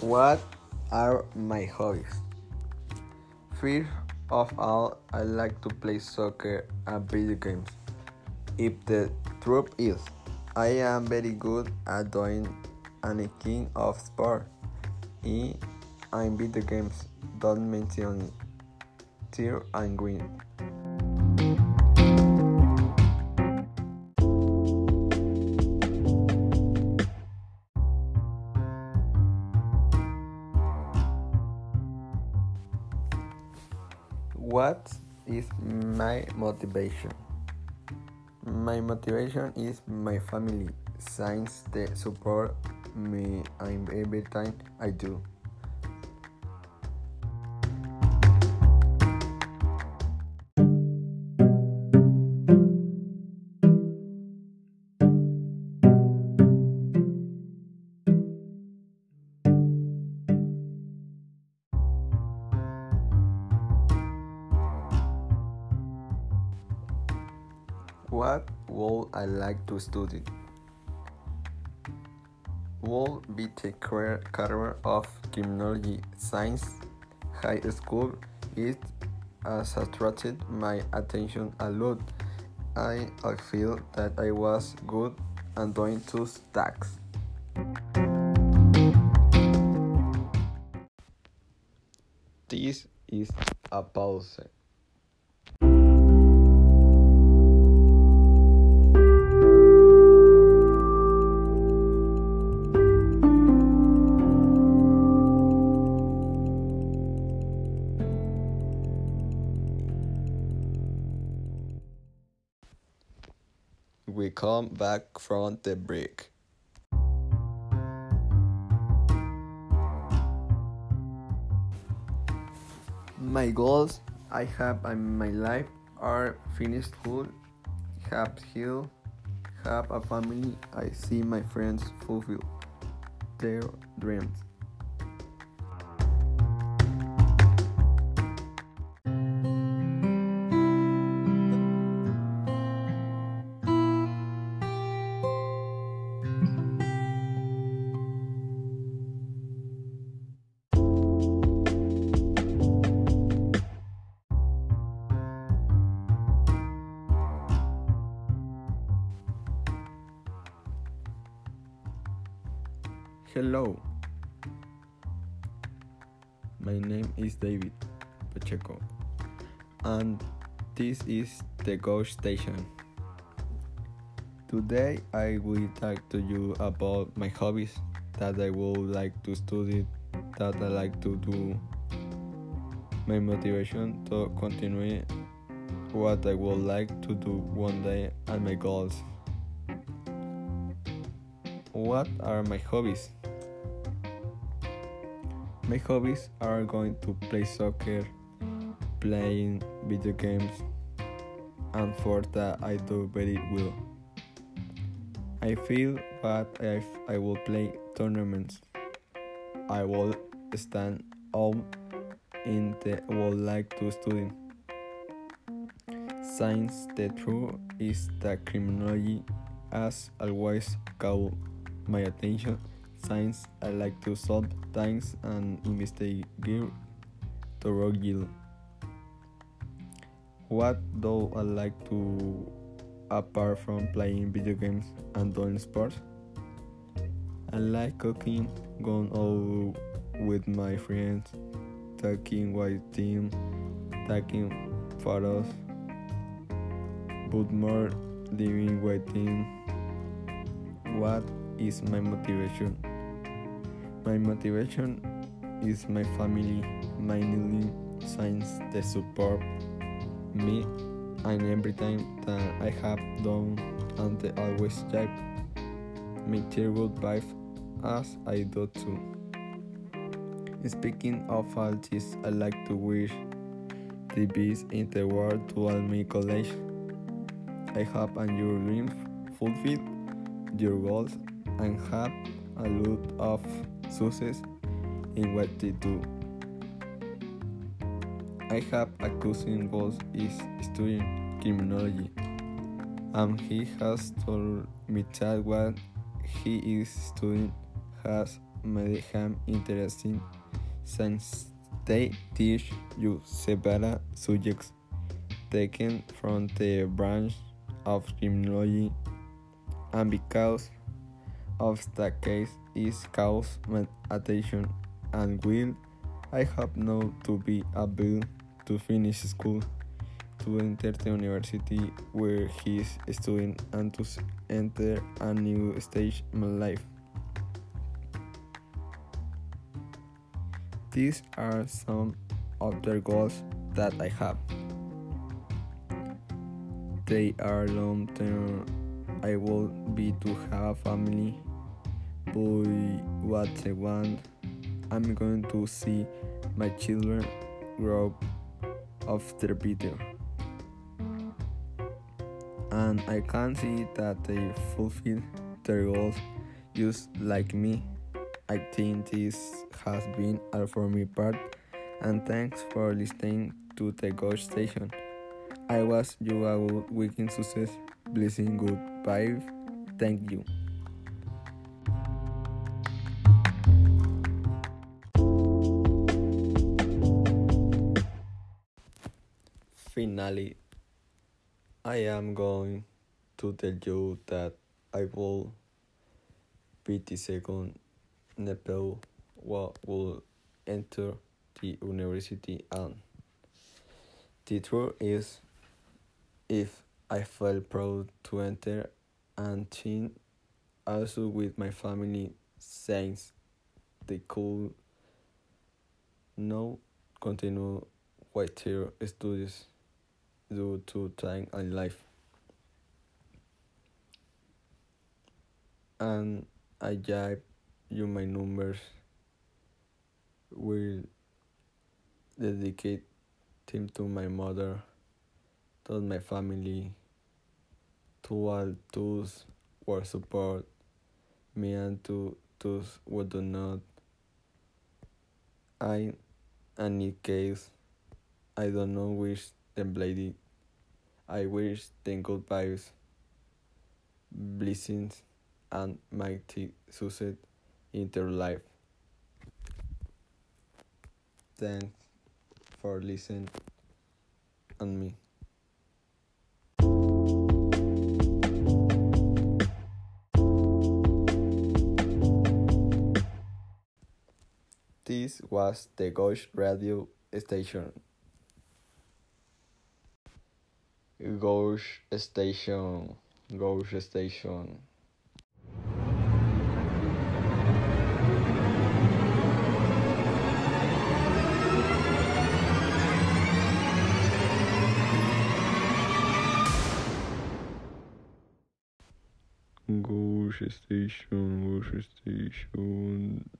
What are my hobbies? First of all, I like to play soccer and video games. If the truth is, I am very good at doing any king of sport. And video games don't mention tear and green. What is my motivation? My motivation is my family, since they support me every time I do. What would I like to study? Would be the career, of criminology science. High school it has attracted my attention a lot. I, feel that I was good at doing two tasks. This is a pause. Come back from the break. My goals I have in my life are finish school, have health, have a family. I see my friends fulfill their dreams. Hello. My name is David Pacheco, and this is the Ghost Station. Today, I will talk to you about my hobbies that I would like to study, that I like to do, my motivation to continue what I would like to do one day, and my goals. What are my hobbies? My hobbies are going to play soccer, playing video games, and for that I do very well. I feel that if I will play tournaments, I will stand out in the would like to study. Since the truth is that criminology has always caught my attention since I like to solve things and investigate thoroughly. What do I like to apart from playing video games and doing sports? I like cooking, going out with my friends, taking white team, taking photos, but more living team. What is my motivation? My motivation is my family, mainly since they support me and every time that I have done and they always type me terrible vibe as I do too. Speaking of all this, I like to wish the best in the world to all my college. I hope and your dreams fulfill your goals and have a lot of success in what they do. I have a cousin who is studying criminology, and he has told me that what he is studying has made him interesting since they teach you several subjects taken from the branch of criminology and because of the case is cause my attention and will I hope now to be able to finish school to enter the university where he is studying and to enter a new stage in my life. These are some of the goals that I have. They are long term. I will be to have a family, boy, what I want. I'm going to see my children grow after video. And I can see that they fulfill their goals just like me. I think this has been all for me part and thanks for listening to the Ghost Station. I was you a good weekend success, blessing good. Thank you. Finally, I am going to tell you that I will be the second Nepal what will enter the university. And the truth is if I felt proud to enter and think also with my family since they could now continue with their studies due to time and life. And I gave you my numbers will dedicate them to my mother, to my family, to all those who support me and to those who do not. I, in any case, I don't know which them lady. I wish them good vibes, blessings, and mighty success in their life. Thanks for listening on me. This was the Ghost Radio station. Ghost station. Ghost station. Ghost station. Ghost station.